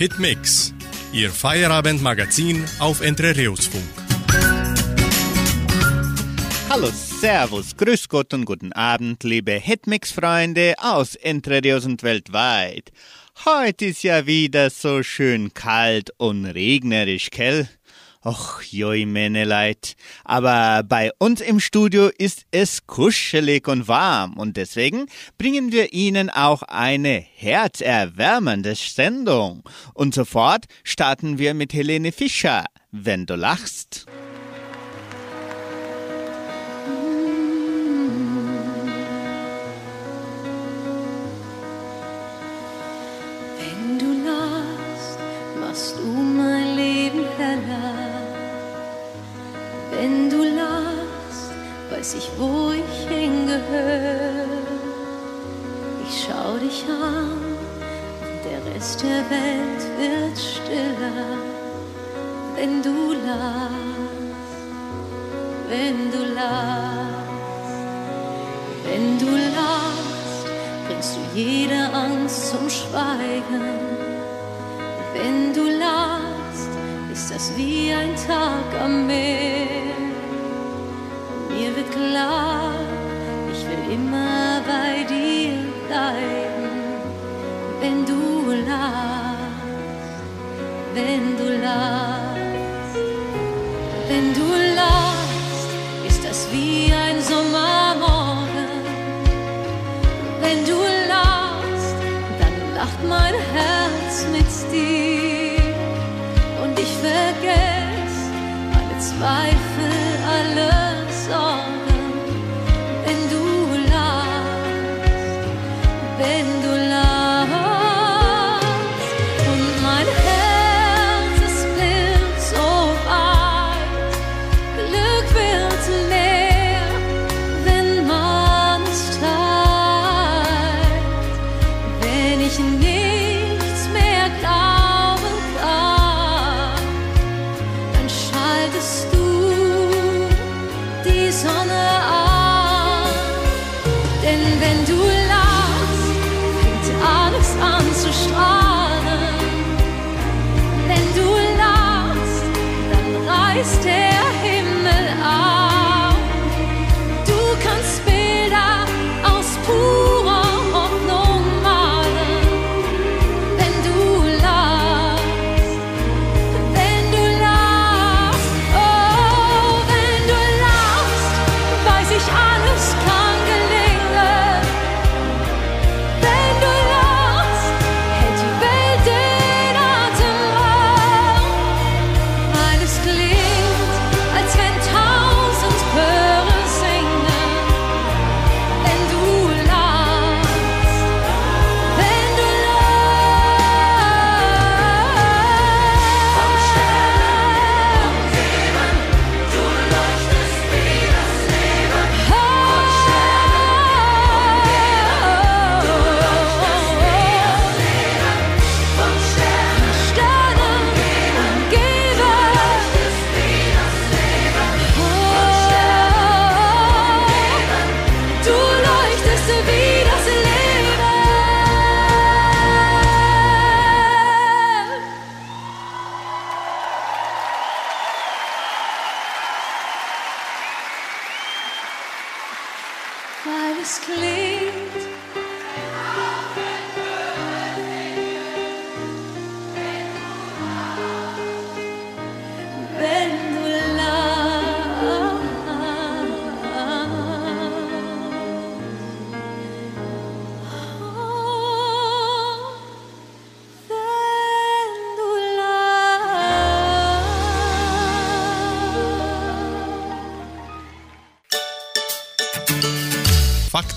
Hitmix, Ihr Feierabendmagazin auf Entre Rios Funk. Hallo, Servus, Grüß Gott und guten Abend, liebe Hitmix-Freunde aus Entre Rios und weltweit. Heute ist ja wieder so schön kalt und regnerisch, gell? Och, joi, meine Leid. Aber bei uns im Studio ist es kuschelig und warm und deswegen bringen wir Ihnen auch eine herzerwärmende Sendung. Und sofort starten wir mit Helene Fischer, wenn du lachst. Wenn du lachst, weiß ich, wo ich hingehöre. Ich schau dich an und der Rest der Welt wird stiller. Wenn du lachst, wenn du lachst, wenn du lachst, bringst du jede Angst zum Schweigen. Wenn du lachst, ist das wie ein Tag am Meer. Mir wird klar, ich will immer bei dir bleiben. Wenn du lachst, wenn du lachst, wenn du lachst, ist das wie ein Sommermorgen. Wenn du lachst, dann lacht mein Herz mit dir alle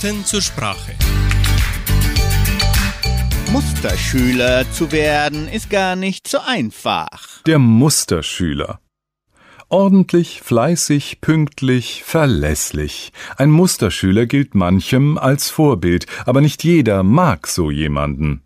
Fakten zur Sprache. Musterschüler zu werden ist gar nicht so einfach. Der Musterschüler. Ordentlich, fleißig, pünktlich, verlässlich. Ein Musterschüler gilt manchem als Vorbild, aber nicht jeder mag so jemanden.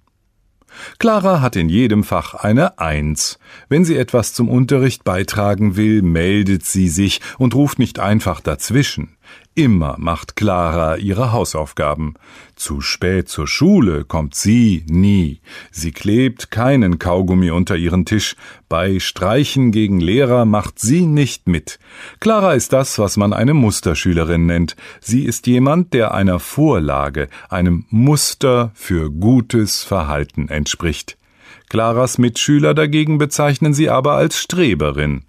Clara hat in jedem Fach eine Eins. Wenn sie etwas zum Unterricht beitragen will, meldet sie sich und ruft nicht einfach dazwischen. Immer macht Clara ihre Hausaufgaben. Zu spät zur Schule kommt sie nie. Sie klebt keinen Kaugummi unter ihren Tisch. Bei Streichen gegen Lehrer macht sie nicht mit. Clara ist das, was man eine Musterschülerin nennt. Sie ist jemand, der einer Vorlage, einem Muster für gutes Verhalten entspricht. Claras Mitschüler dagegen bezeichnen sie aber als Streberin.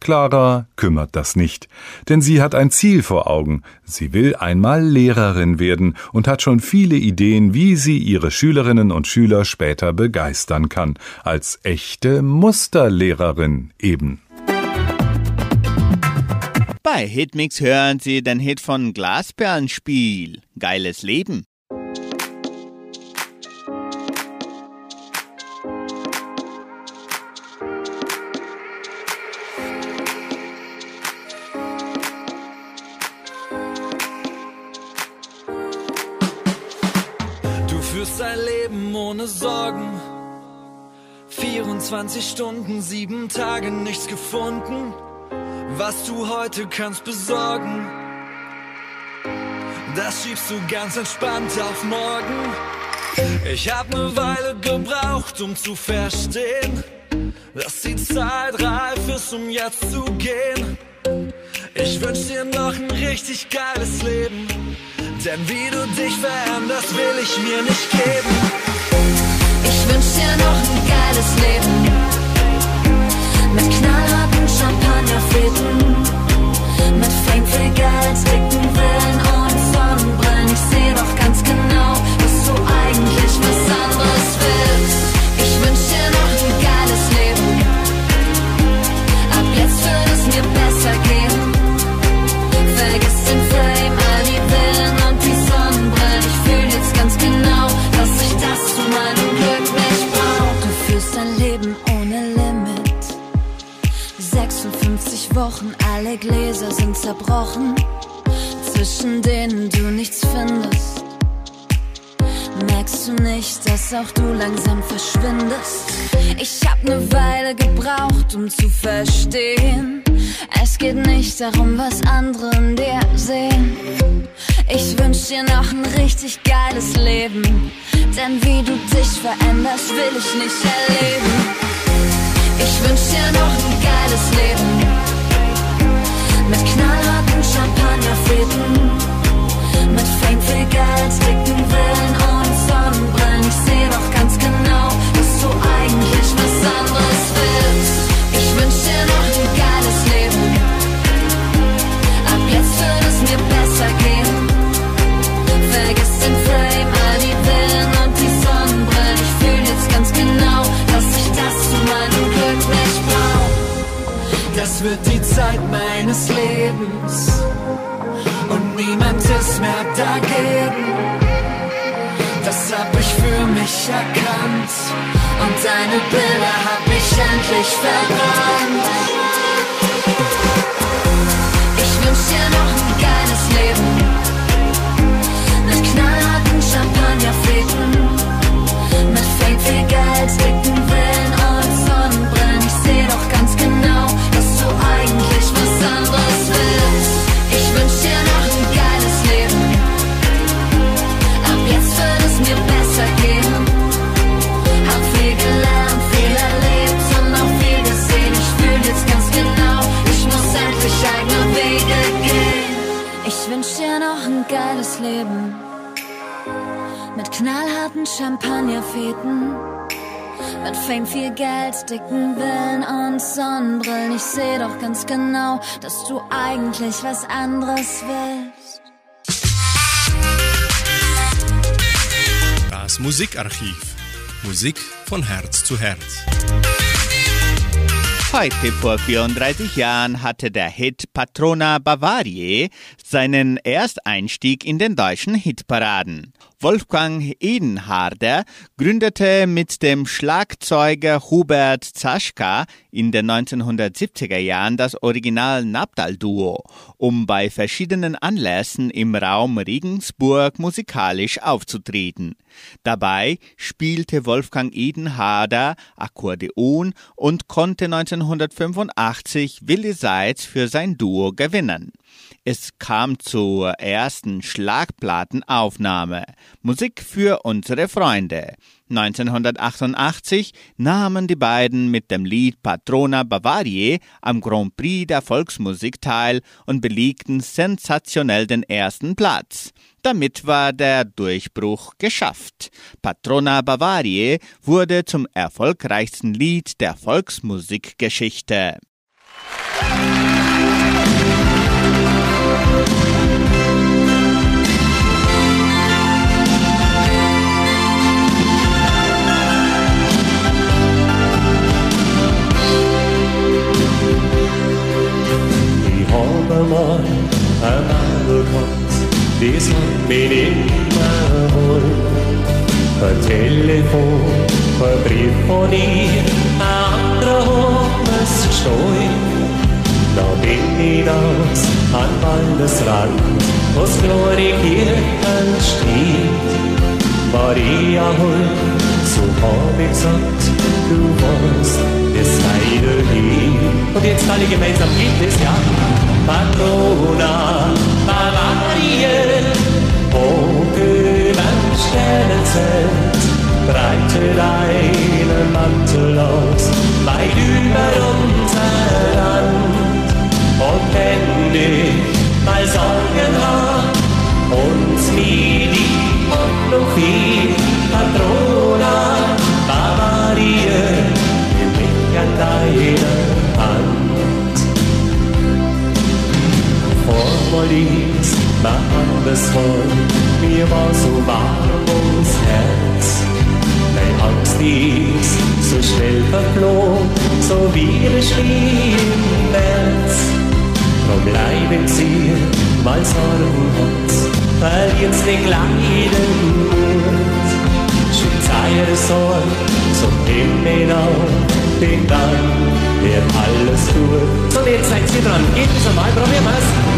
Clara kümmert das nicht, denn sie hat ein Ziel vor Augen. Sie will einmal Lehrerin werden und hat schon viele Ideen, wie sie ihre Schülerinnen und Schüler später begeistern kann, als echte Musterlehrerin eben. Bei Hitmix hören Sie den Hit von Glasperlenspiel. Geiles Leben. 24 Stunden, sieben Tage, nichts gefunden. Was du heute kannst besorgen, das schiebst du ganz entspannt auf morgen. Ich hab ne Weile gebraucht, um zu verstehen, dass die Zeit reif ist, um jetzt zu gehen. Ich wünsch dir noch ein richtig geiles Leben. Denn wie du dich veränderst, will ich mir nicht geben. Ich wünsch dir noch ein geiles Leben. Mit knallharten Champagnerfäden. Mit Fame, viel Geld, dicken Villen und Sonnenbrillen. Ich seh doch ganz genau, dass du eigentlich was anderes willst. Ich wünsch dir noch ein geiles Leben. Ab jetzt wird es mir besser gehen. Wochen, alle Gläser sind zerbrochen, zwischen denen du nichts findest. Merkst du nicht, dass auch du langsam verschwindest? Ich hab ne Weile gebraucht, um zu verstehen. Es geht nicht darum, was andere in dir sehen. Ich wünsch dir noch ein richtig geiles Leben. Denn wie du dich veränderst, will ich nicht erleben. Ich wünsch dir noch ein geiles Leben. Mit knallharten Champagnerfäden. Mit Fame, viel Geld, dicken Villen und Sonnenbrillen. Ich seh doch ganz genau, dass du eigentlich was anderes willst. Ich wünsch dir noch ein geiles Leben. Ab jetzt wird es mir besser Wird die Zeit meines Lebens und niemand ist mehr dagegen. Das hab ich für mich erkannt Und deine Bilder hab ich endlich verbrannt. Ich wünsch dir noch ein geiles Leben. Mit knallharten Champagnerfäden. Knallharten Champagnerfäden. Mit Fame, viel Geld, dicken Villen und Sonnenbrillen. Ich seh doch ganz genau, dass du eigentlich was anderes willst. Das Musikarchiv. Musik von Herz zu Herz. Heute vor 34 Jahren hatte der Hit Patrona Bavarie seinen Ersteinstieg in den deutschen Hitparaden. Wolfgang Edenharder gründete mit dem Schlagzeuger Hubert Zaschka in den 1970er Jahren das Original Nabdal-Duo, um bei verschiedenen Anlässen im Raum Regensburg musikalisch aufzutreten. Dabei spielte Wolfgang Edenharder Akkordeon und konnte 1985 Willi Seitz für sein Duo gewinnen. Es kam zur ersten Schlagplattenaufnahme. Musik für unsere Freunde. 1988 nahmen die beiden mit dem Lied Patrona Bavarie am Grand Prix der Volksmusik teil und belegten sensationell den ersten Platz. Damit war der Durchbruch geschafft. Patrona Bavarie wurde zum erfolgreichsten Lied der Volksmusikgeschichte. mal Mädel gehabt, das hat mich immer wohl. Ein Telefon, ein Brief von ihr, ein anderer hat mir's gestohlen. Da bin ich aus an Waldesrand, wo's Glorikirchen steht. Maria hol, so hab ich gesagt, du warst das Heidellied. Und jetzt alle gemeinsam geht es, ja. Patrona Bavarie, hoch überm Sternenzelt, breite deinen Mantel aus, weit über unser Land. Und wenn ich mal Sorgen hab, uns nie die Hoffnung viel, Patrona an deine Hand. Machen das voll, mir war so warm ums Herz. Dein Angst ist so schnell verflogen, so wie der Schnee im März. Drum bleiben sie, weil Sorgen hat, verliert's nicht leiden Mut. Schickt eure Sorgen zum Himmel auf, denn dann wird alles gut. So, jetzt seid ihr dran, geht es einmal, probieren wir's.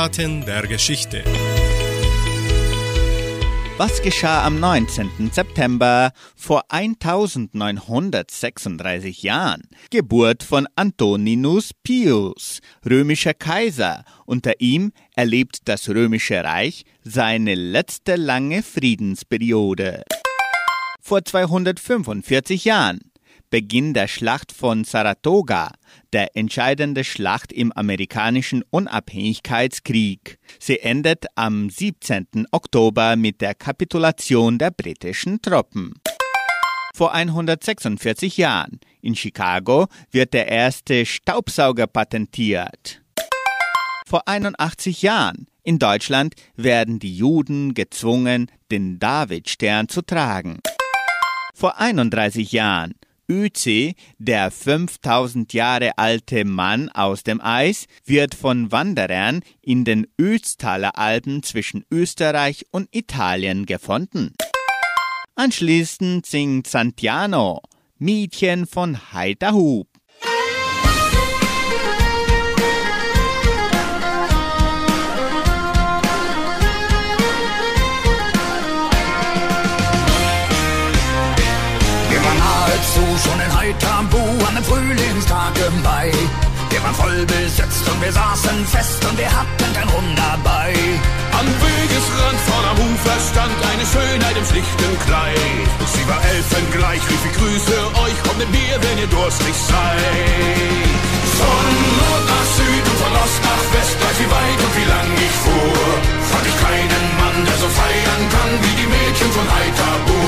Eckdaten der Geschichte. Was geschah am 19. September vor 1936 Jahren? Geburt von Antoninus Pius, römischer Kaiser. Unter ihm erlebt das römische Reich seine letzte lange Friedensperiode. Vor 245 Jahren Beginn der Schlacht von Saratoga, der entscheidende Schlacht im amerikanischen Unabhängigkeitskrieg. Sie endet am 17. Oktober mit der Kapitulation der britischen Truppen. Vor 146 Jahren in Chicago wird der erste Staubsauger patentiert. Vor 81 Jahren in Deutschland werden die Juden gezwungen, den Davidstern zu tragen. Vor 31 Jahren Ötzi, der 5000 Jahre alte Mann aus dem Eis, wird von Wanderern in den Ötztaler Alpen zwischen Österreich und Italien gefunden. Anschließend singt Santiano, Mädchen von Heiterhub. In Heitambu an Mai. Wir waren voll besetzt und wir saßen fest und wir hatten kein Rum dabei. Am Wegesrand vorn am Ufer stand eine Schönheit im schlichten Kleid. Sie war elfengleich, rief ich grüße euch, kommt mit mir, wenn ihr durstig seid. Von Nord nach Süd und von Ost nach West, gleich wie weit und wie lang ich fuhr, fand ich keinen Mann, der so feiern kann wie die Mädchen von Haithabu.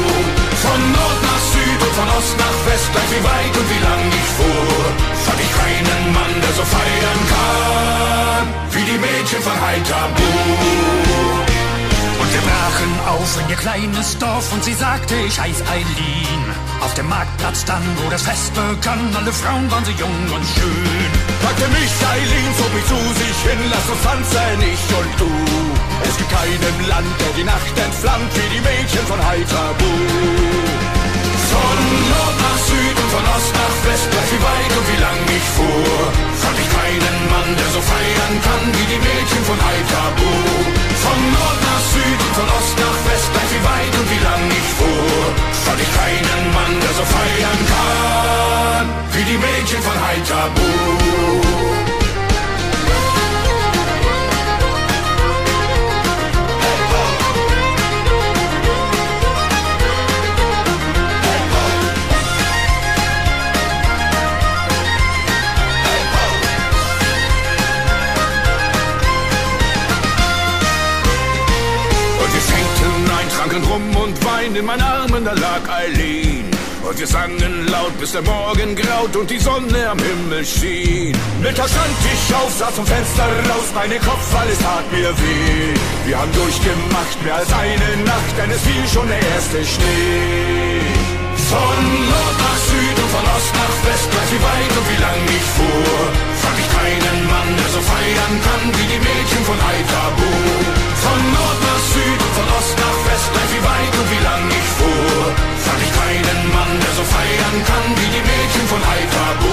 Von Nord nach Süd und von Ost nach West, gleich wie weit und wie lang ich fuhr, fand ich keinen Mann, der so feiern kann wie die Mädchen von Haithabu. Wir brachen auf in ihr kleines Dorf und sie sagte, ich heiß Eileen. Auf dem Marktplatz dann, wo das Fest begann, alle Frauen waren so jung und schön. Packte mich Eileen, zog mich zu sich hin, lass uns tanzen, ich und du. Es gibt keinem Land, der die Nacht entflammt, wie die Mädchen von Haithabu. Von Nord nach Süd und von Ost nach West, gleich wie weit und wie lang ich fuhr, fand ich keinen Mann, der so feiern kann, wie die Mädchen von Haithabu. Von Nord nach Süd und von Ost nach West, gleich wie weit und wie lang ich fuhr, fand ich keinen Mann, der so feiern kann, wie die Mädchen von Haithabu. Und Wein, in meinen Armen da lag Eileen. Und wir sangen laut, bis der Morgen graut und die Sonne am Himmel schien. Mittags stand ich auf, sah zum Fenster raus, meine Kopf, alles tat mir weh. Wir haben durchgemacht, mehr als eine Nacht, denn es fiel schon der erste Schnee. Von Nord nach Süd und von Ost nach West, gleich wie weit und wie lang ich fuhr, fand ich keinen Mann, der so feiern kann wie die Mädchen von Haithabu. Von Nord nach Süd und von Ost nach West, gleich wie weit und wie lang ich fuhr, fand ich keinen Mann, der so feiern kann wie die Mädchen von Haithabu.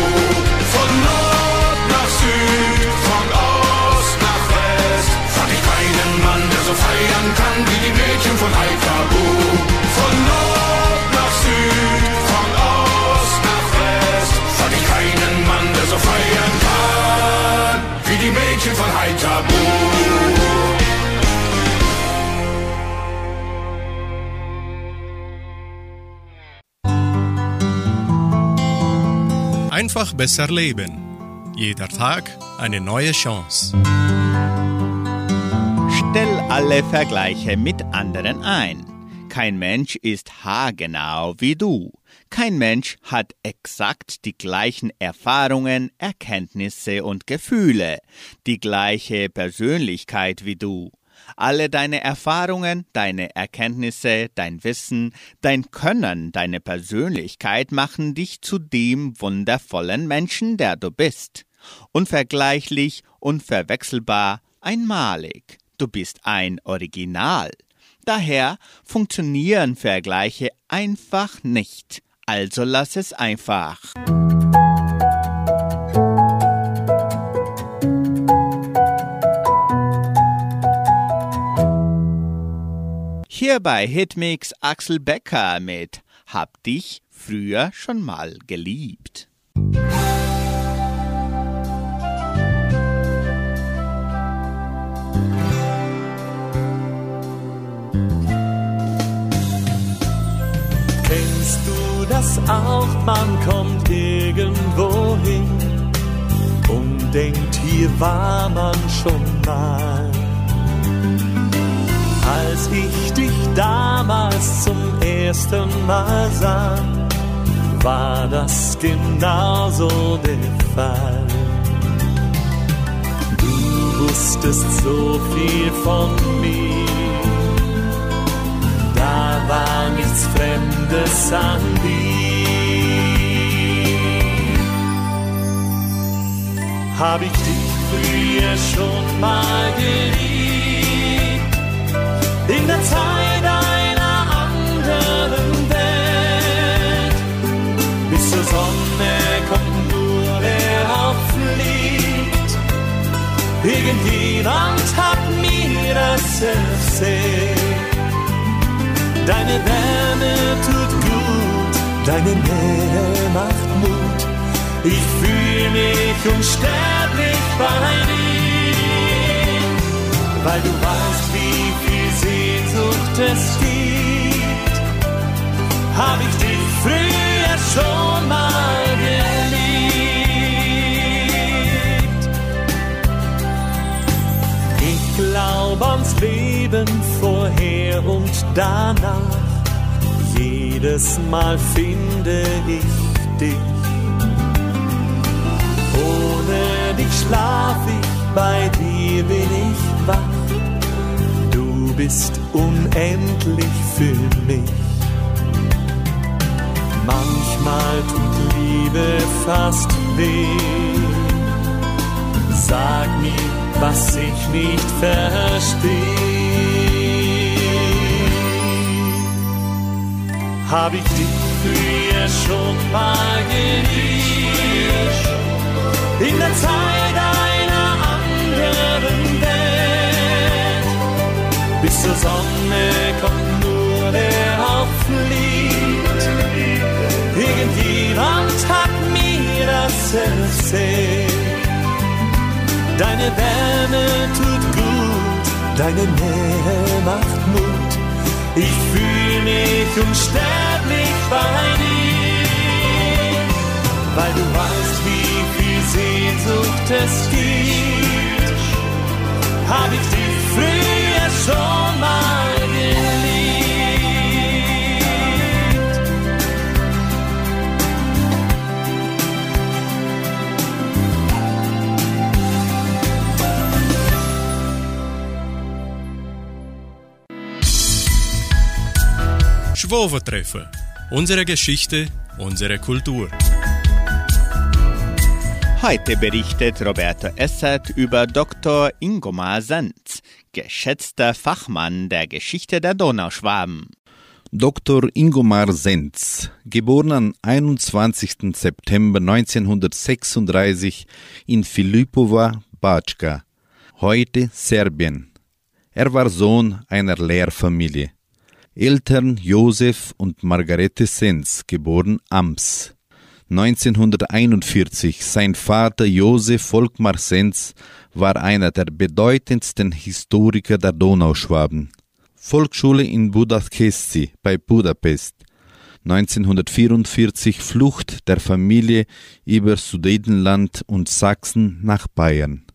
Von Nord nach Süd, von Ost nach West, fand ich keinen Mann, der so feiern kann wie die Mädchen von Haithabu. Von Nord nach Von Ost nach West, fand ich keinen Mann, der so feiern kann wie die Mädchen von Haithabu. Einfach besser leben. Jeder Tag eine neue Chance. Stell alle Vergleiche mit anderen ein. Kein Mensch ist haargenau wie du. Kein Mensch hat exakt die gleichen Erfahrungen, Erkenntnisse und Gefühle, die gleiche Persönlichkeit wie du. Alle deine Erfahrungen, deine Erkenntnisse, dein Wissen, dein Können, deine Persönlichkeit machen dich zu dem wundervollen Menschen, der du bist. Unvergleichlich, unverwechselbar, einmalig. Du bist ein Original. Daher funktionieren Vergleiche einfach nicht. Also lass es einfach. Hier bei Hitmix Axel Becker mit Hab dich früher schon mal geliebt. Das auch? Man kommt irgendwo hin und denkt, hier war man schon mal. Als ich dich damals zum ersten Mal sah, war das genauso der Fall. Du wusstest so viel von mir nichts Fremdes an dir. Hab ich dich früher schon mal geliebt, in der Zeit einer anderen Welt. Bis zur Sonne kommt nur wer auffliegt. Irgendjemand hat mir das erzählt. Deine Wärme tut gut, deine Nähe macht Mut. Ich fühle mich unsterblich bei dir, weil du weißt, wie viel Sehnsucht es gibt. Hab ich dich früher schon mal geliebt. Glaube ans Leben vorher und danach. Jedes Mal finde ich dich. Ohne dich schlaf ich, bei dir bin ich wach. Du bist unendlich für mich. Manchmal tut Liebe fast weh. Sag mir, was ich nicht verstehe. Hab ich dich früher schon mal geliebt? In der Zeit einer anderen Welt. Bis zur Sonne kommt nur wer auch fliegt. Irgendjemand hat mir das erzählt. Deine Wärme tut gut, deine Nähe macht Mut. Ich fühle mich unsterblich bei dir, weil du weißt, wie viel Sehnsucht es gibt. Hab ich dich früher schon mal Schwovertreffen. Unsere Geschichte, unsere Kultur. Heute berichtet Roberto Essert über Dr. Ingomar Sanz, geschätzter Fachmann der Geschichte der Donauschwaben. Dr. Ingomar Senz, geboren am 21. September 1936 in Filipova, Batschka, heute Serbien. Er war Sohn einer Lehrfamilie. Eltern Josef und Margarete Senz, geboren Ams. 1941 sein Vater Josef Volkmar Senz war einer der bedeutendsten Historiker der Donauschwaben. Volksschule in Budapesti bei Budapest. 1944 Flucht der Familie über Sudetenland und Sachsen nach Bayern.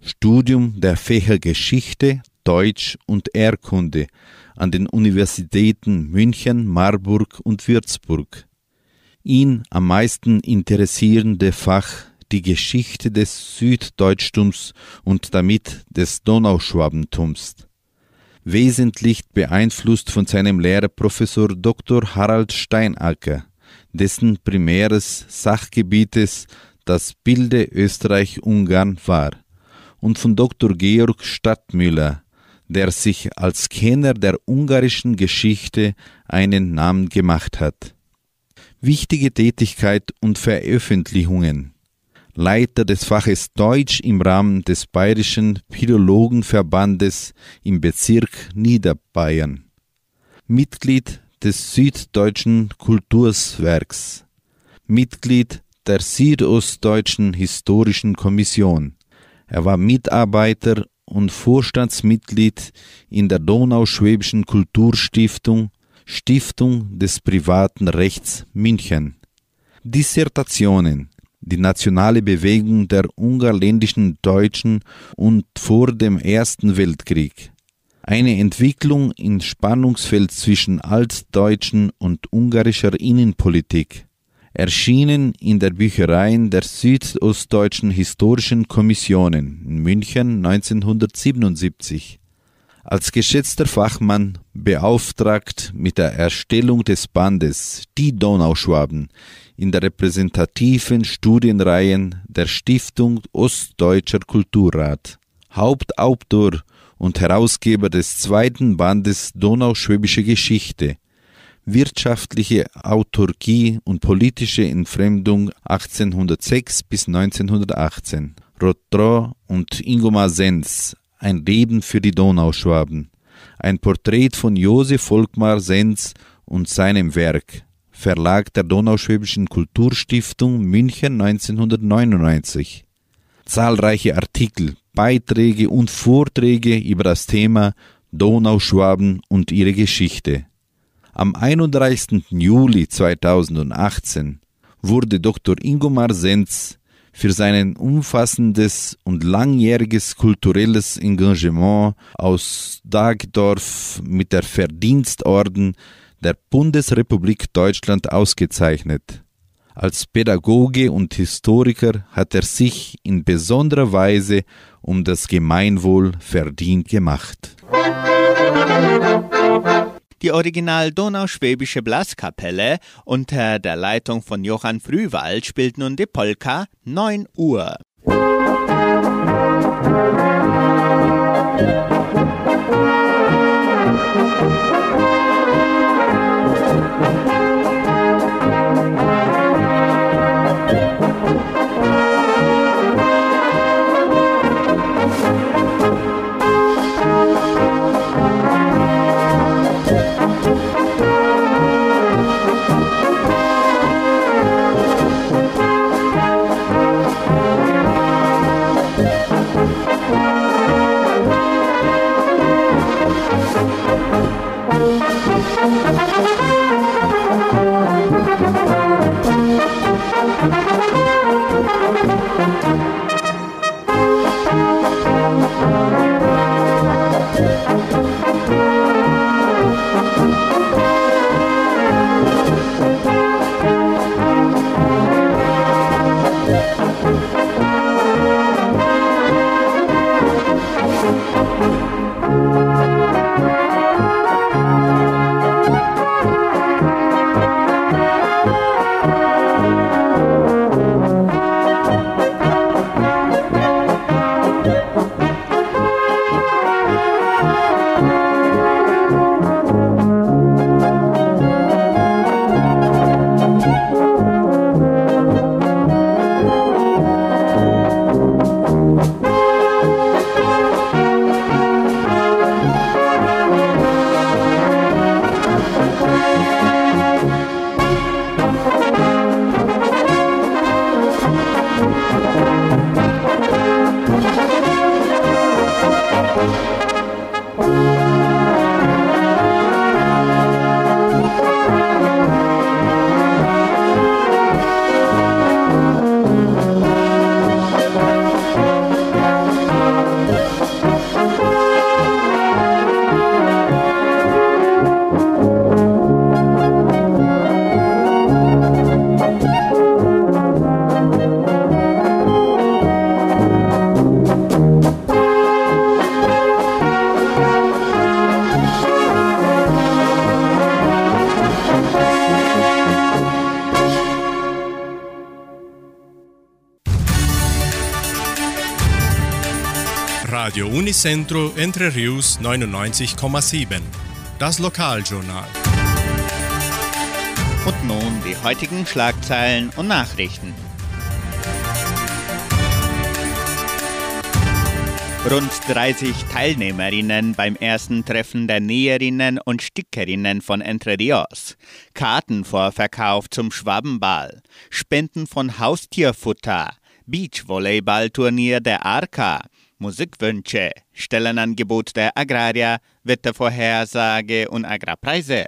Studium der Fächer Geschichte, Deutsch und Erdkunde an den Universitäten München, Marburg und Würzburg. Ihn am meisten interessierende Fach die Geschichte des Süddeutschtums und damit des Donauschwabentums. Wesentlich beeinflusst von seinem Lehrer Professor Dr. Harald Steinacker, dessen primäres Sachgebietes das Bilde Österreich-Ungarn war, und von Dr. Georg Stadtmüller, der sich als Kenner der ungarischen Geschichte einen Namen gemacht hat. Wichtige Tätigkeit und Veröffentlichungen Leiter des Faches Deutsch im Rahmen des Bayerischen Philologenverbandes im Bezirk Niederbayern. Mitglied des Süddeutschen Kulturswerks. Mitglied der Südostdeutschen Historischen Kommission. Er war Mitarbeiter und Vorstandsmitglied in der Donauschwäbischen Kulturstiftung, Stiftung des privaten Rechts München. Dissertationen Die nationale Bewegung der ungarländischen Deutschen und vor dem Ersten Weltkrieg. Eine Entwicklung im Spannungsfeld zwischen altdeutschen und ungarischer Innenpolitik erschienen in der Bücherei der Südostdeutschen Historischen Kommissionen in München 1977. Als geschätzter Fachmann beauftragt mit der Erstellung des Bandes Die Donauschwaben in der repräsentativen Studienreihen der Stiftung Ostdeutscher Kulturrat. Hauptautor und Herausgeber des zweiten Bandes Donauschwäbische Geschichte wirtschaftliche Autarkie und politische Entfremdung 1806 bis 1918. Rotro und Ingomar Sens, ein Leben für die Donauschwaben. Ein Porträt von Josef Volkmar Sens und seinem Werk. Verlag der Donauschwäbischen Kulturstiftung München 1999. Zahlreiche Artikel, Beiträge und Vorträge über das Thema Donauschwaben und ihre Geschichte. Am 31. Juli 2018 wurde Dr. Ingomar Senz für sein umfassendes und langjähriges kulturelles Engagement aus Dagdorf mit der Verdienstorden der Bundesrepublik Deutschland ausgezeichnet. Als Pädagoge und Historiker hat er sich in besonderer Weise um das Gemeinwohl verdient gemacht. Die original donauschwäbische Blaskapelle unter der Leitung von Johann Frühwald spielt nun die Polka 9 Uhr. Radio Unicentro Entre Rius 99,7. Das Lokaljournal. Und nun die heutigen Schlagzeilen und Nachrichten. Rund 30 Teilnehmerinnen beim ersten Treffen der Näherinnen und Stickerinnen von Entre Rios. Kartenvorverkauf zum Schwabenball. Spenden von Haustierfutter. Beachvolleyballturnier der Arca. Musikwünsche, Stellenangebot der Agrarier, Wettervorhersage und Agrarpreise.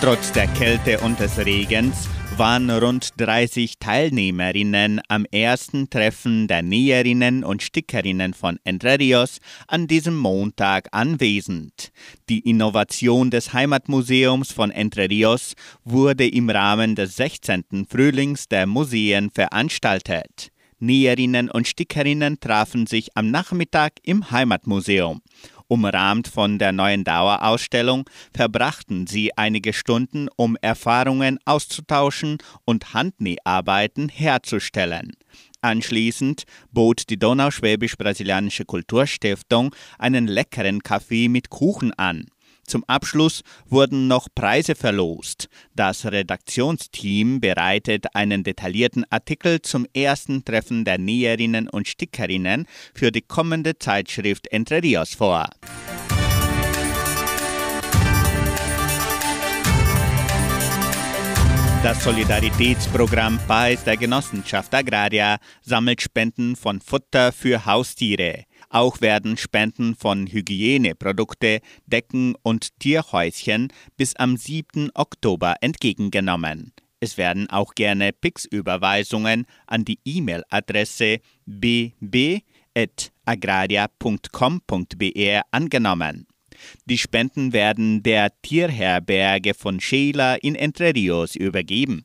Trotz der Kälte und des Regens waren rund 30 Teilnehmerinnen am ersten Treffen der Näherinnen und Stickerinnen von Entre Rios an diesem Montag anwesend. Die Innovation des Heimatmuseums von Entre Rios wurde im Rahmen des 16. Frühlings der Museen veranstaltet. Näherinnen und Stickerinnen trafen sich am Nachmittag im Heimatmuseum. Umrahmt von der neuen Dauerausstellung verbrachten sie einige Stunden, um Erfahrungen auszutauschen und Handnäharbeiten herzustellen. Anschließend bot die Donauschwäbisch-Brasilianische Kulturstiftung einen leckeren Kaffee mit Kuchen an. Zum Abschluss wurden noch Preise verlost. Das Redaktionsteam bereitet einen detaillierten Artikel zum ersten Treffen der Näherinnen und Stickerinnen für die kommende Zeitschrift Entre Rios vor. Das Solidaritätsprogramm PAIS der Genossenschaft Agraria sammelt Spenden von Futter für Haustiere. Auch werden Spenden von Hygieneprodukte, Decken und Tierhäuschen bis am 7. Oktober entgegengenommen. Es werden auch gerne Pix-Überweisungen an die E-Mail-Adresse bb.agraria.com.br angenommen. Die Spenden werden der Tierherberge von Sheila in Entre Rios übergeben.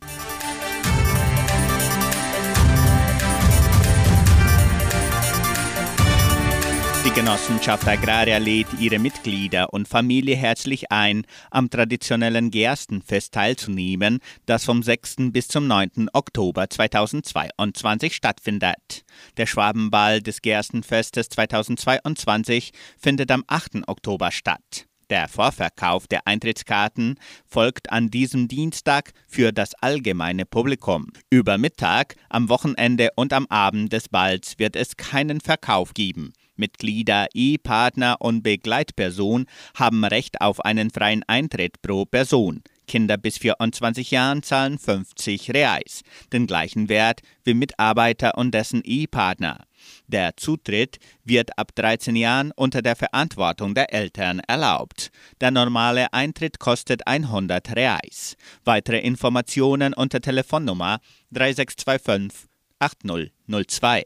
Die Genossenschaft Agraria lädt ihre Mitglieder und Familie herzlich ein, am traditionellen Gerstenfest teilzunehmen, das vom 6. bis zum 9. Oktober 2022 stattfindet. Der Schwabenball des Gerstenfestes 2022 findet am 8. Oktober statt. Der Vorverkauf der Eintrittskarten folgt an diesem Dienstag für das allgemeine Publikum. Über Mittag, am Wochenende und am Abend des Balls wird es keinen Verkauf geben. Mitglieder, Ehepartner und Begleitperson haben Recht auf einen freien Eintritt pro Person. Kinder bis 24 Jahren zahlen 50 Reais, den gleichen Wert wie Mitarbeiter und dessen Ehepartner. Der Zutritt wird ab 13 Jahren unter der Verantwortung der Eltern erlaubt. Der normale Eintritt kostet 100 Reais. Weitere Informationen unter Telefonnummer 3625 8002.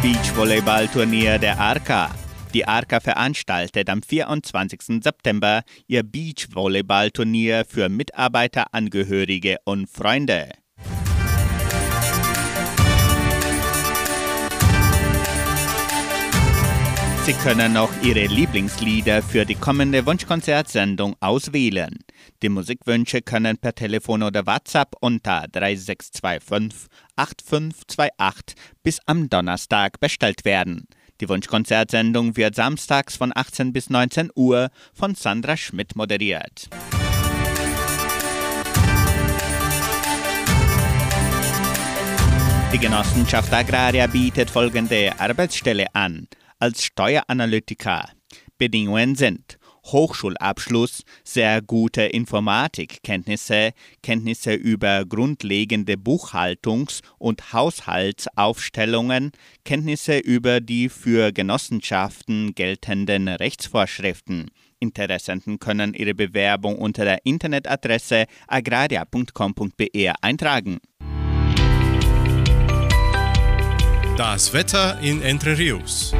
Beachvolleyballturnier der Arca. Die Arca veranstaltet am 24. September ihr Beachvolleyballturnier für Mitarbeiter, Angehörige und Freunde. Sie können auch Ihre Lieblingslieder für die kommende Wunschkonzertsendung auswählen. Die Musikwünsche können per Telefon oder WhatsApp unter 3625 8528 bis am Donnerstag bestellt werden. Die Wunschkonzertsendung wird samstags von 18 bis 19 Uhr von Sandra Schmidt moderiert. Die Genossenschaft Agraria bietet folgende Arbeitsstelle an als Steueranalytiker. Bedingungen sind Hochschulabschluss, sehr gute Informatikkenntnisse, Kenntnisse über grundlegende Buchhaltungs- und Haushaltsaufstellungen, Kenntnisse über die für Genossenschaften geltenden Rechtsvorschriften. Interessenten können ihre Bewerbung unter der Internetadresse agraria.com.br eintragen. Das Wetter in Entre Rios.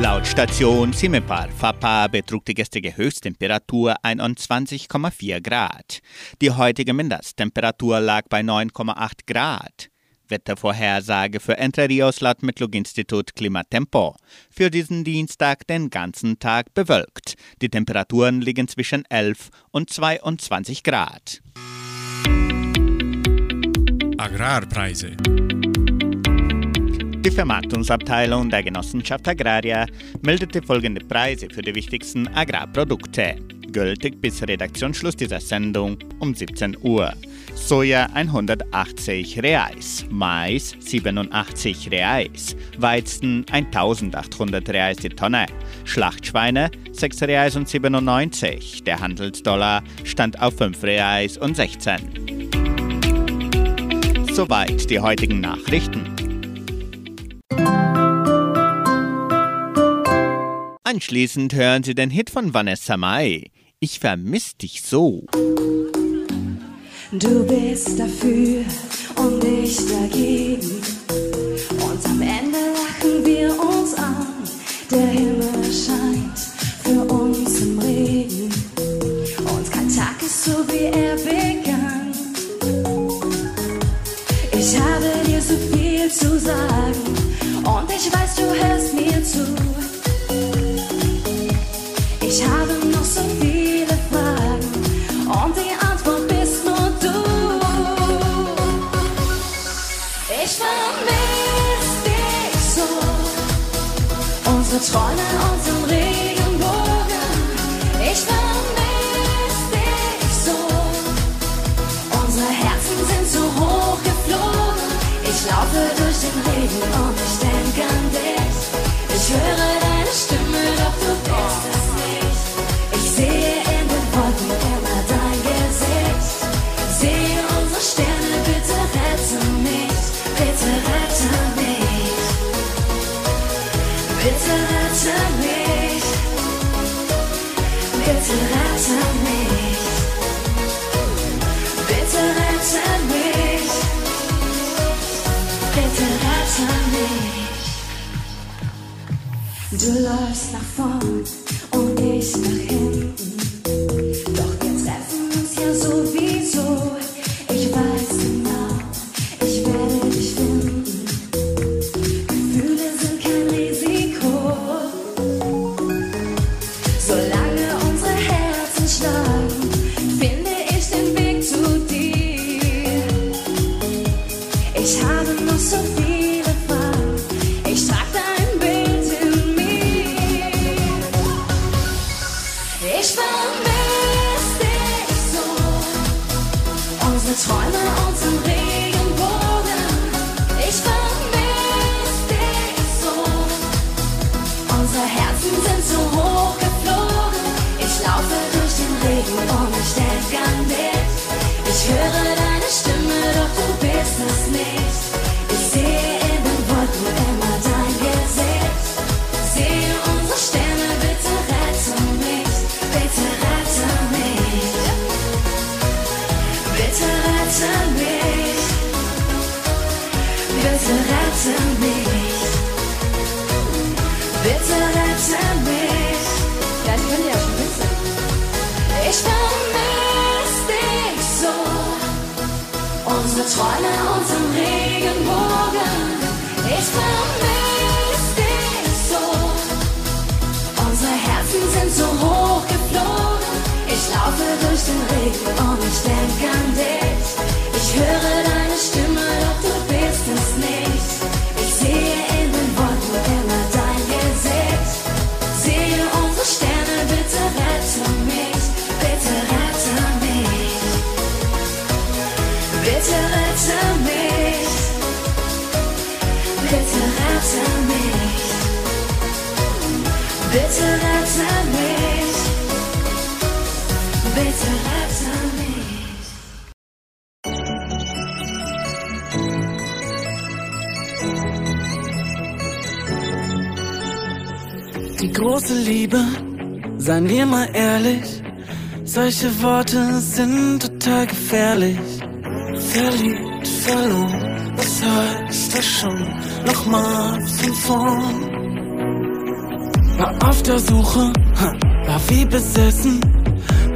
Laut Station Simepar Fapa betrug die gestrige Höchsttemperatur 21,4 Grad. Die heutige Mindesttemperatur lag bei 9,8 Grad. Wettervorhersage für Entre Rios laut Metlog-Institut Klimatempo. Für diesen Dienstag den ganzen Tag bewölkt. Die Temperaturen liegen zwischen 11 und 22 Grad. Agrarpreise. Die Vermarktungsabteilung der Genossenschaft Agraria meldete folgende Preise für die wichtigsten Agrarprodukte. Gültig bis Redaktionsschluss dieser Sendung um 17 Uhr. Soja 180 Reais, Mais 87 Reais, Weizen 1800 Reais die Tonne, Schlachtschweine 6 Reais und 97. Der Handelsdollar stand auf 5 Reais und 16. Soweit die heutigen Nachrichten. Anschließend hören Sie den Hit von Vanessa Mai. Ich vermiss dich so. Du bist dafür und ich dagegen. Und am Ende lachen wir uns an. Der Himmel scheint für uns im Regen. Und kein Tag ist so, wie er begann. Ich habe dir so viel zu sagen. Zu. Ich habe noch so viele Fragen und die Antwort bist nur du. Ich vermiss dich unsere Träume, unseren Regenbogen. Ich vermisse dich so. Unsere Herzen sind zu hoch geflogen. Ich laufe durch den Regen und ich denke. Ich höre deine Stimme, doch du bist es nicht. Ich sehe in den Wolken immer dein Gesicht. Sehe unsere Sterne, bitte rette mich. Bitte rette mich. Bitte rette mich. Bitte rette mich. Du läufst nach Ich laufe durch den Regen und ich denk an dich. Ich höre deine Bitte rette mich. Bitte rette mich. Die große Liebe, seien wir mal ehrlich, solche Worte sind total gefährlich. Verliebt, verloren, was heißt das schon? Nochmal von vorn. War auf der Suche, war wie besessen.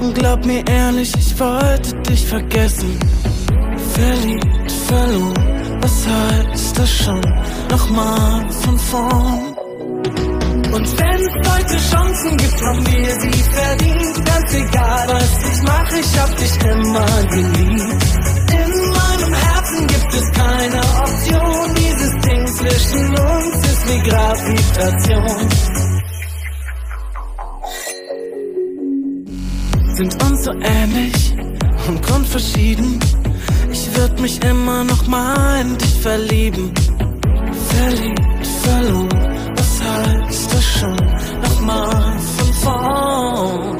Und glaub mir ehrlich, ich wollte dich vergessen. Verliebt, verloren, was heißt das schon? Nochmal von vorn. Und wenn's heute Chancen gibt, haben wir sie verdient. Ganz egal, was ich mache, ich hab dich immer geliebt. In meinem Herzen gibt es keine Option. Dieses Ding zwischen uns ist wie Gravitation. Sind uns so ähnlich und grundverschieden. Ich würd mich immer noch mal in dich verlieben. Verliebt, verloren, was heißt das schon? Nochmal von vorn.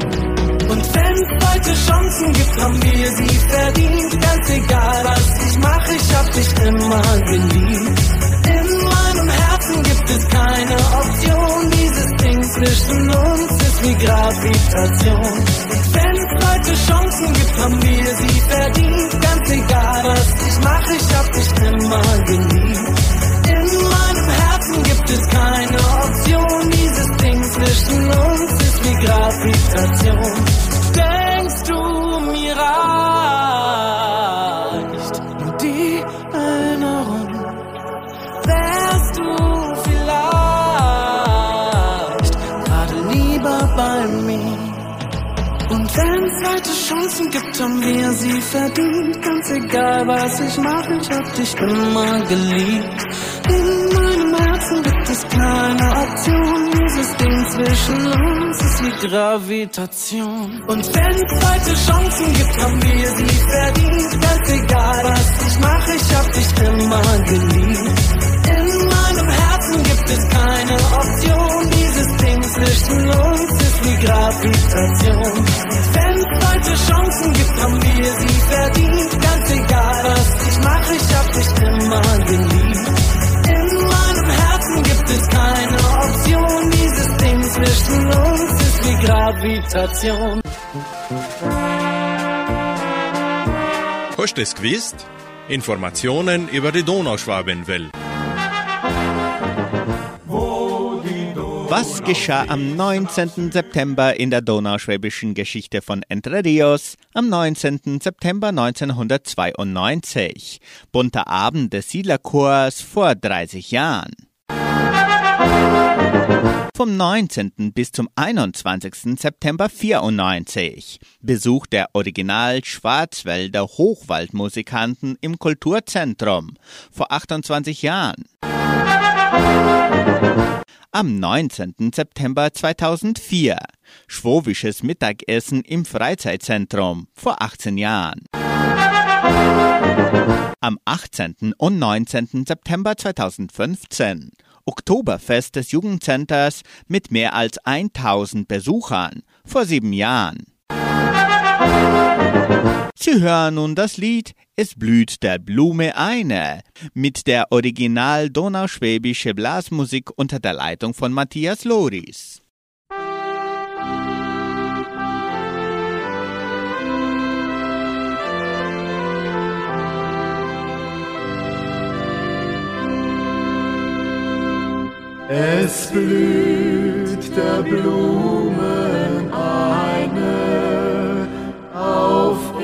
Und wenn's heute Chancen gibt, haben wir sie verdient. Ganz egal, was ich mache, ich hab dich immer geliebt. In meinem Herzen gibt es keine Option. Dieses Ding zwischen uns ist wie Gravitation. Heute Chancen gibt, haben wir sie verdient. Ganz egal, was ich mache, ich hab dich immer geliebt. In meinem Herzen gibt es keine Option. Dieses Ding zwischen uns ist wie Gravitation. Denkst du mir reicht Chancen gibt, haben wir sie verdient. Ganz egal, was ich mache, ich hab dich immer geliebt. In meinem Herzen gibt es keine Option. Dieses Ding zwischen uns ist wie Gravitation. Und wenn es zweite Chancen gibt, haben wir sie verdient. Ganz egal, was ich mache, ich hab dich immer geliebt. In meinem Herzen gibt es keine Option. Zwischen uns ist wie Gravitation. Wenn es heute Chancen gibt, haben wir sie verdient. Ganz egal, was ich mache, ich hab dich immer geliebt. In meinem Herzen gibt es keine Option. Dieses Ding zwischen uns ist wie Gravitation. Hast du es gewusst? Informationen über die Donauschwabenwelle. Was geschah am 19. September in der donauschwäbischen Geschichte von Entre Rios am 19. September 1992? Bunter Abend des Siedlerchors vor 30 Jahren. Vom 19. bis zum 21. September 94. Besuch der Original Schwarzwälder Hochwaldmusikanten im Kulturzentrum vor 28 Jahren. Am 19. September 2004. Schwowisches Mittagessen im Freizeitzentrum vor 18 Jahren. Am 18. und 19. September 2015. Oktoberfest des Jugendcenters mit mehr als 1000 Besuchern vor sieben Jahren. Sie hören nun das Lied Es blüht der Blume eine mit der Original donauschwäbische Blasmusik unter der Leitung von Matthias Loris. Es blüht der Blumen eine auf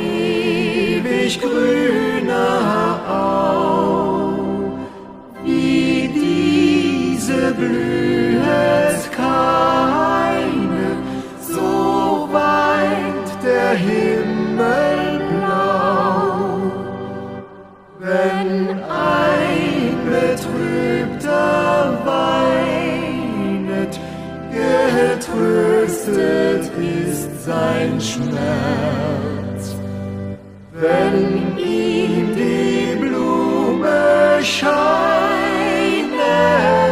ewig grüner Au. Wie diese blühet keine, so weint der Himmel blau. Wenn ein Betrübter weinet, getröstet ist sein Schmerz. Wenn ihm die Blume scheinet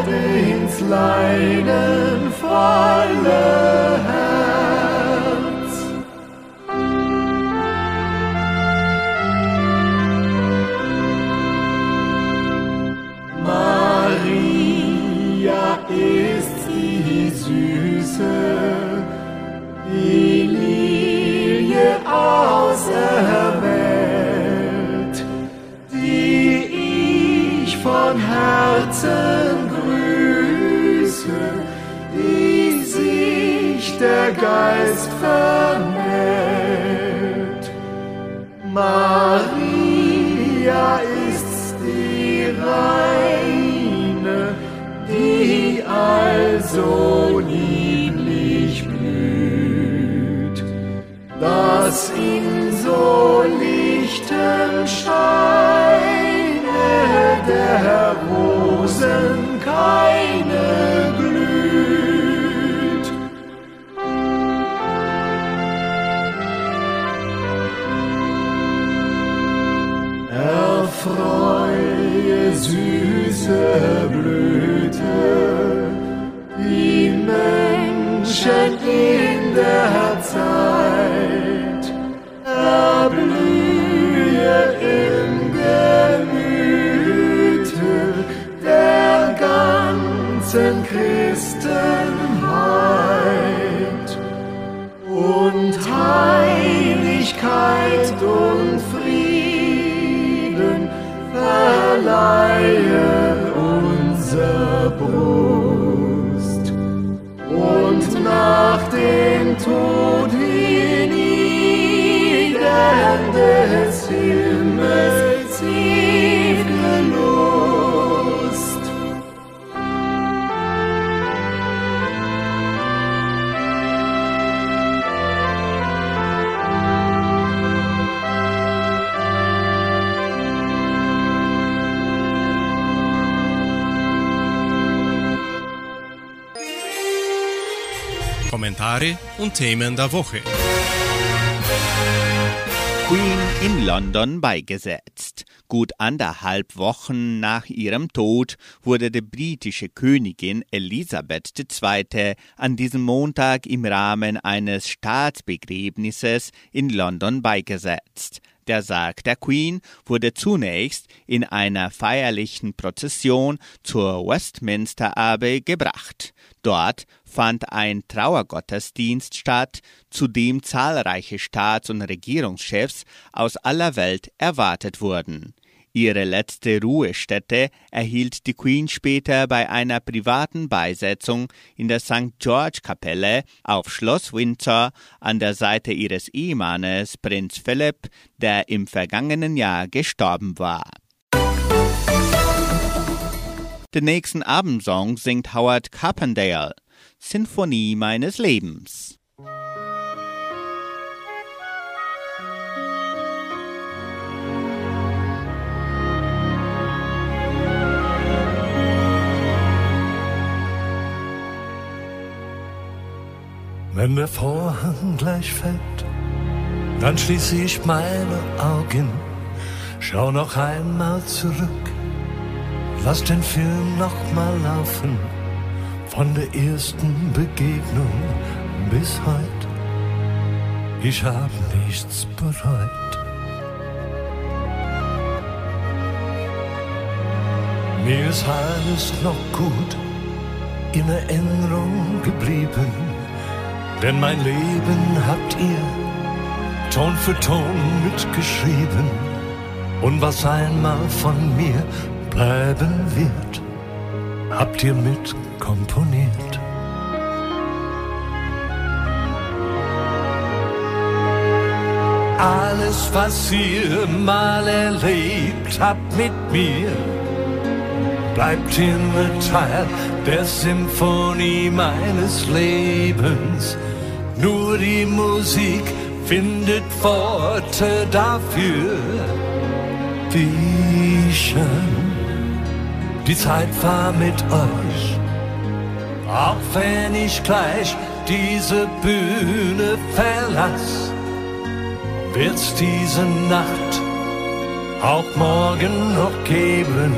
ins leidenvolle Herzen grüße, die sich der Geist vermählt. Maria ist die Reine, die also lieblich blüht, dass in so lichtem Scheine dem Tod hienieden des Himmels Kommentare und Themen der Woche. Queen in London beigesetzt. Gut anderthalb Wochen nach ihrem Tod wurde die britische Königin Elisabeth II. an diesem Montag im Rahmen eines Staatsbegräbnisses in London beigesetzt. Der Sarg der Queen wurde zunächst in einer feierlichen Prozession zur Westminster Abbey gebracht. Dort fand ein Trauergottesdienst statt, zu dem zahlreiche Staats- und Regierungschefs aus aller Welt erwartet wurden. Ihre letzte Ruhestätte erhielt die Queen später bei einer privaten Beisetzung in der St. George Kapelle auf Schloss Windsor an der Seite ihres Ehemannes Prinz Philipp, der im vergangenen Jahr gestorben war. Den nächsten Abendsong singt Howard Carpendale, Sinfonie meines Lebens. Wenn der Vorhang gleich fällt, dann schließe ich meine Augen, schau noch einmal zurück, lass den Film noch mal laufen, von der ersten Begegnung bis heute. Ich hab nichts bereut. Mir ist alles noch gut in Erinnerung geblieben denn mein Leben habt ihr Ton für Ton mitgeschrieben. Und was einmal von mir bleiben wird, habt ihr mitkomponiert. Alles, was ihr mal erlebt habt mit mir, bleibt immer Teil der Symphonie meines Lebens. Nur die Musik findet Worte dafür. Wie schön die Zeit war mit euch. Auch wenn ich gleich diese Bühne verlass, wird's diese Nacht auch morgen noch geben.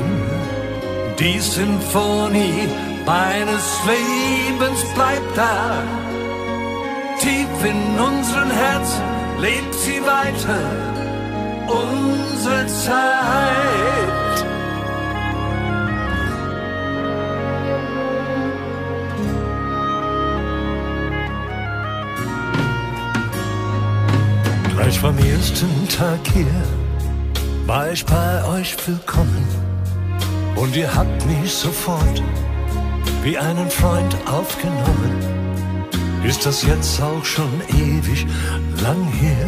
Die Symphonie meines Lebens bleibt da. Tief in unseren Herzen lebt sie weiter. Unsere Zeit. Gleich vom ersten Tag hier war ich bei euch willkommen. Und ihr habt mich sofort wie einen Freund aufgenommen. Ist das jetzt auch schon ewig lang her?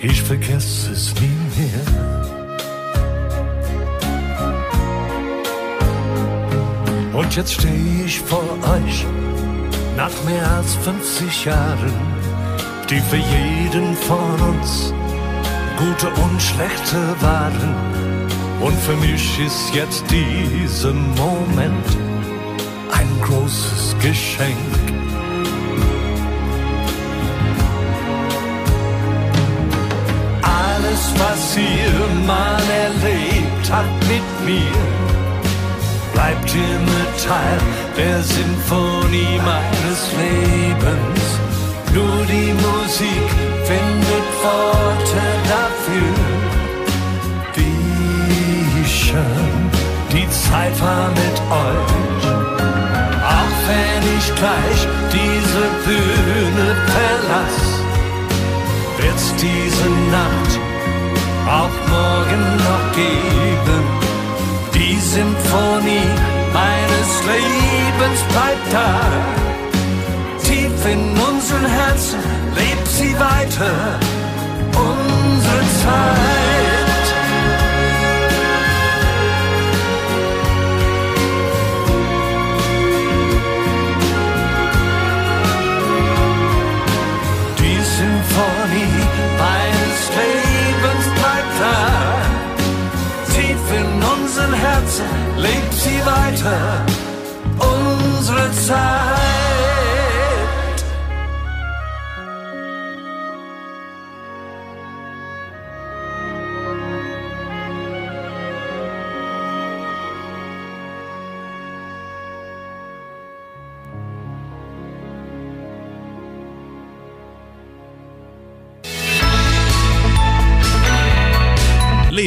Ich vergesse es nie mehr. Und jetzt stehe ich vor euch nach mehr als 50 Jahren, die für jeden von uns gute und schlechte waren. Und für mich ist jetzt dieser Moment ein großes Geschenk. Alles, was ihr mal erlebt habt mit mir, bleibt immer Teil der Symphonie meines Lebens. Nur die Musik findet Worte dafür. Wie schön die Zeit war mit euch. Auch wenn ich gleich diese Bühne verlass, wird's diese Nacht auch morgen noch geben. Die Symphonie meines Lebens bleibt da. Tief in unseren Herzen lebt sie weiter. Unsere Zeit. Die Symphonie meines Lebens bleibt da. Tief in unseren Herzen lebt sie weiter. Unsere Zeit.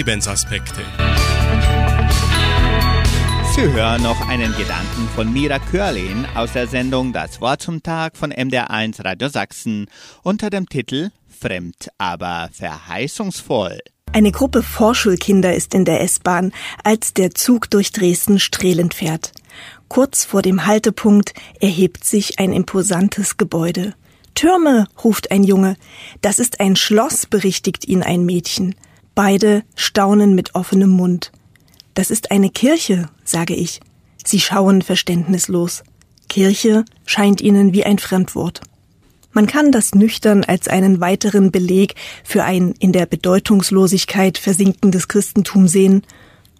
Lebensaspekte. Sie hören noch einen Gedanken von Mira Körlin aus der Sendung Das Wort zum Tag von MDR1 Radio Sachsen unter dem Titel Fremd, aber verheißungsvoll. Eine Gruppe Vorschulkinder ist in der S-Bahn, als der Zug durch Dresden streelend fährt. Kurz vor dem Haltepunkt erhebt sich ein imposantes Gebäude. Türme, ruft ein Junge. Das ist ein Schloss, berichtigt ihn ein Mädchen. Beide staunen mit offenem Mund. Das ist eine Kirche, sage ich. Sie schauen verständnislos. Kirche scheint ihnen wie ein Fremdwort. Man kann das nüchtern als einen weiteren Beleg für ein in der Bedeutungslosigkeit versinkendes Christentum sehen,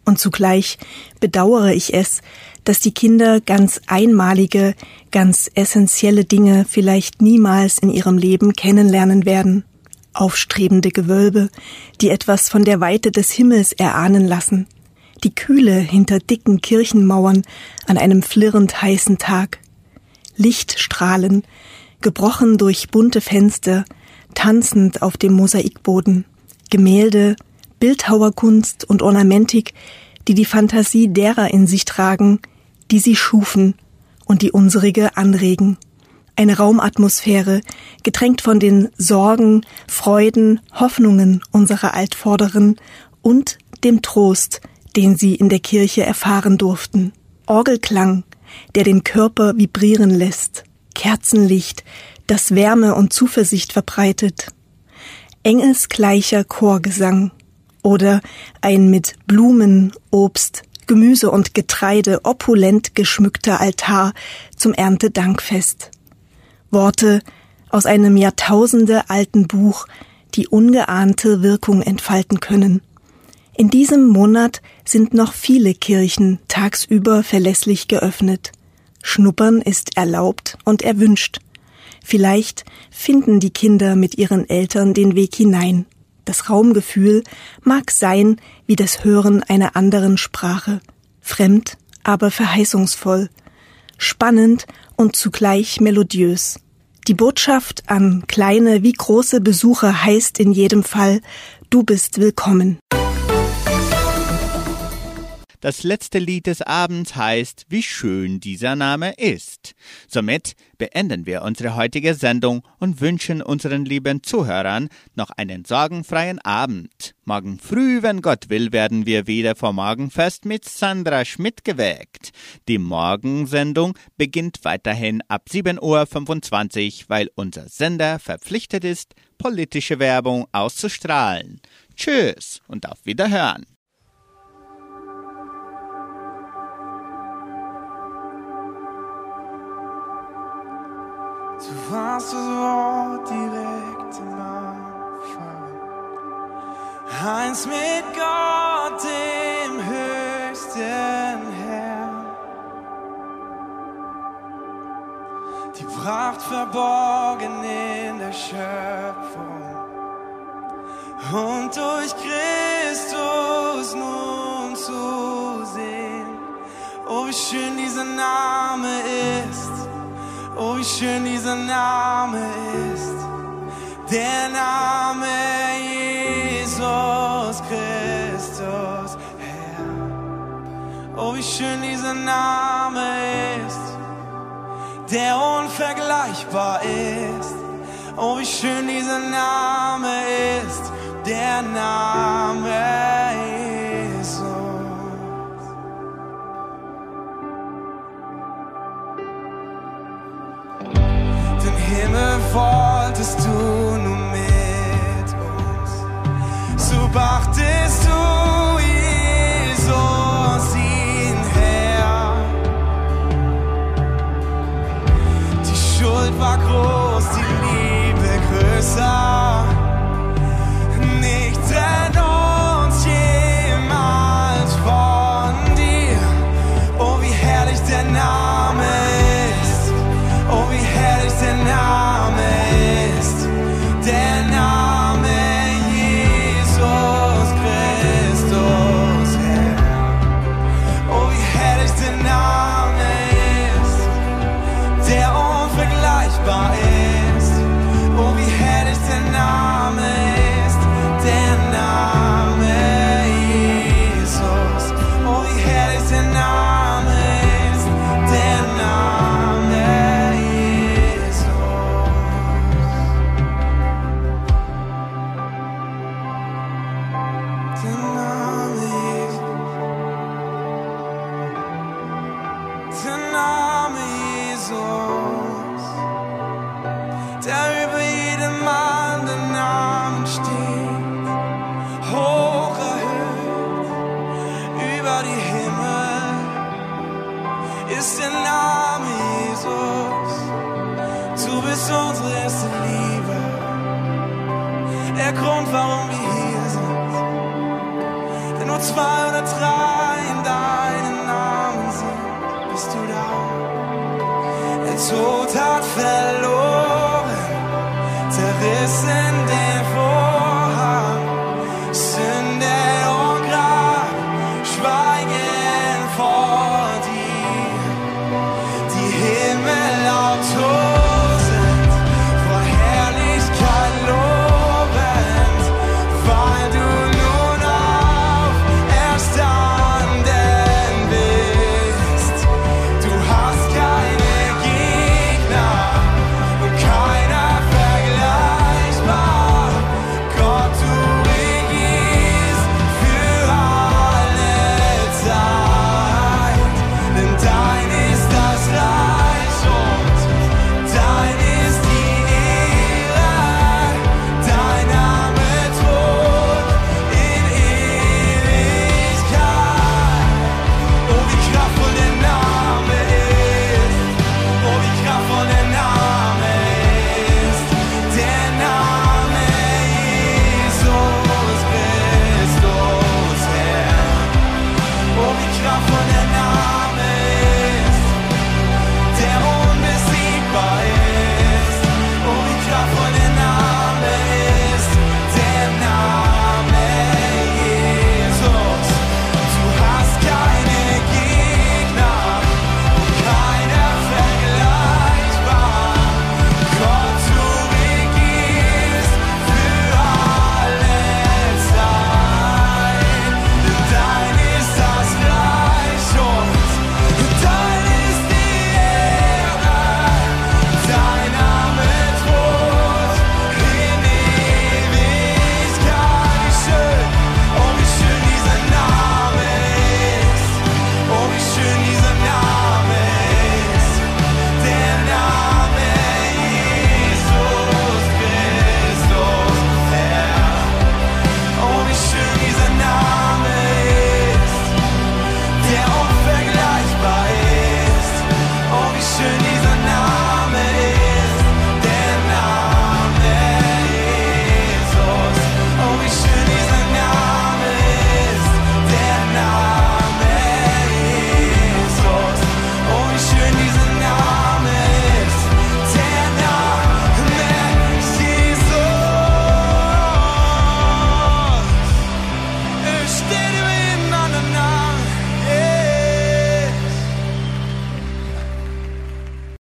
und zugleich bedauere ich es, dass die Kinder ganz einmalige, ganz essentielle Dinge vielleicht niemals in ihrem Leben kennenlernen werden. Aufstrebende Gewölbe, die etwas von der Weite des Himmels erahnen lassen, die Kühle hinter dicken Kirchenmauern an einem flirrend heißen Tag. Lichtstrahlen, gebrochen durch bunte Fenster, tanzend auf dem Mosaikboden, Gemälde, Bildhauerkunst und Ornamentik, die die Fantasie derer in sich tragen, die sie schufen und die unsrige anregen. Eine Raumatmosphäre, getränkt von den Sorgen, Freuden, Hoffnungen unserer Altvorderen und dem Trost, den sie in der Kirche erfahren durften. Orgelklang, der den Körper vibrieren lässt, Kerzenlicht, das Wärme und Zuversicht verbreitet, engelsgleicher Chorgesang oder ein mit Blumen, Obst, Gemüse und Getreide opulent geschmückter Altar zum Erntedankfest. Worte aus einem Jahrtausende alten Buch, die ungeahnte Wirkung entfalten können. In diesem Monat sind noch viele Kirchen tagsüber verlässlich geöffnet. Schnuppern ist erlaubt und erwünscht. Vielleicht finden die Kinder mit ihren Eltern den Weg hinein. Das Raumgefühl mag sein wie das Hören einer anderen Sprache, fremd, aber verheißungsvoll, spannend und zugleich melodiös. Die Botschaft an kleine wie große Besucher heißt in jedem Fall, du bist willkommen. Das letzte Lied des Abends heißt Wie schön dieser Name ist. Somit beenden wir unsere heutige Sendung und wünschen unseren lieben Zuhörern noch einen sorgenfreien Abend. Morgen früh, wenn Gott will, werden wir wieder vor Morgenfest mit Sandra Schmidt geweckt. Die Morgensendung beginnt weiterhin ab 7.25 Uhr, weil unser Sender verpflichtet ist, politische Werbung auszustrahlen. Tschüss und auf Wiederhören. Du warst das Wort direkt am Anfang. Eins mit Gott, dem höchsten Herrn. Die Pracht verborgen in der Schöpfung. Und durch Christus nun zu sehen. Oh, wie schön dieser Name ist. Oh, wie schön dieser Name ist. Der Name Jesus Christus, Herr. Oh, wie schön dieser Name ist. Der unvergleichbar ist. Oh, wie schön dieser Name ist. Der Name Himmel wolltest du